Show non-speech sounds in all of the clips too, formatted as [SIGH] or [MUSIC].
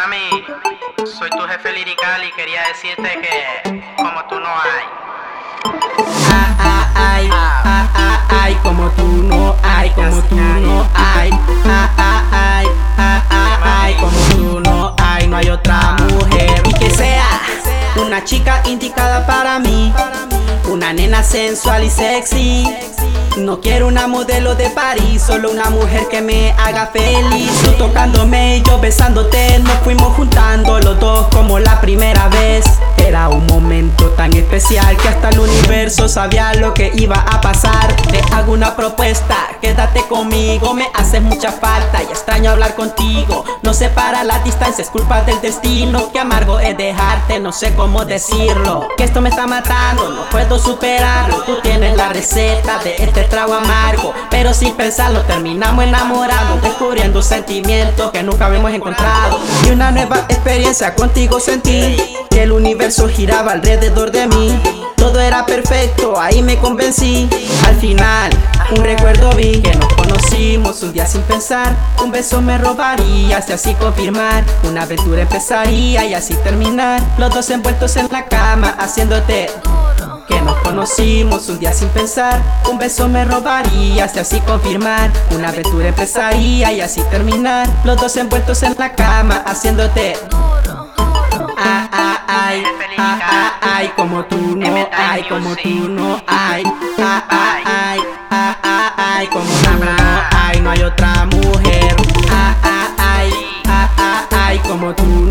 Mami, soy tu jefe lirical y quería decirte que como tú no hay. Ay, ah, ah, ay, como tú no hay, como tú no hay. Ay, ah, ay, como tú no hay, no hay otra mujer. Y que sea una chica indicada para mí, una nena sensual y sexy. No quiero una modelo de París, solo una mujer que me haga feliz. Tú tocándome y yo besándote, nos fuimos juntando los dos como la primera vez. Era un momento tan especial que hasta el universo sabía lo que iba a pasar. Te hago una propuesta, quédate conmigo, me haces mucha falta y extraño hablar contigo. No separa la distancia, es culpa del destino. Que amargo es dejarte, no sé cómo decirlo. Que esto me está matando, no puedo superarlo. Tú tienes la receta de este trago amargo Pero sin pensarlo terminamos enamorados Descubriendo sentimientos que nunca habíamos encontrado Y una nueva experiencia contigo sentí Que el universo giraba alrededor de mí todo era perfecto, ahí me convencí. Al final, un recuerdo vi que nos conocimos un día sin pensar. Un beso me robaría, y así confirmar. Una aventura empezaría y así terminar. Los dos envueltos en la cama, haciéndote que nos conocimos un día sin pensar. Un beso me robaría, y así confirmar. Una aventura empezaría y así terminar. Los dos envueltos en la cama, haciéndote. Ah, ah, ay, ah, ah, ay, como tú no hay, como tú no hay. Ah, ah, ay, ah, ah, ay, como tú no hay, no hay otra mujer. Ah, ah, ay, ah, ah, ay, como tú no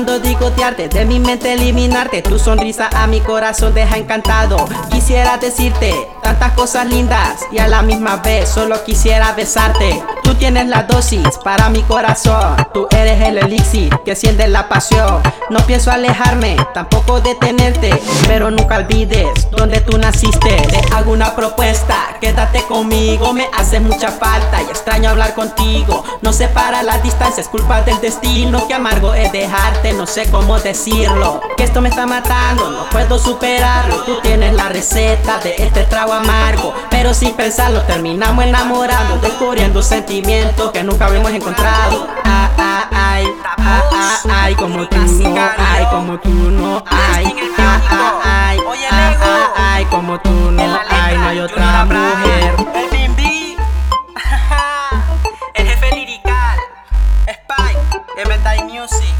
Miento cuando digo arte, de mi mente eliminarte. Tu sonrisa a mi corazón deja encantado. Quisiera decirte tantas cosas lindas y a la misma vez solo quisiera besarte. Tienes la dosis para mi corazón. Tú eres el elixir que siente la pasión. No pienso alejarme, tampoco detenerte, pero nunca olvides donde tú naciste. Te hago una propuesta, quédate conmigo, me haces mucha falta y extraño hablar contigo. No separa la distancia, es culpa del destino. Que amargo es dejarte, no sé cómo decirlo. Que esto me está matando, no puedo superarlo. Tú tienes la receta de este trago amargo, pero sin pensarlo terminamos enamorando, descubriendo sentimientos que nunca habíamos encontrado. Ah, ah, ay, ah, ay, como tú no hay, como tú no hay. Ah, ah, ay, ah, ah, ay, como tú no hay, ah, ah, ah, no hay otra mujer. [LAUGHS] El jefe lirical, Spike, Eventide Music.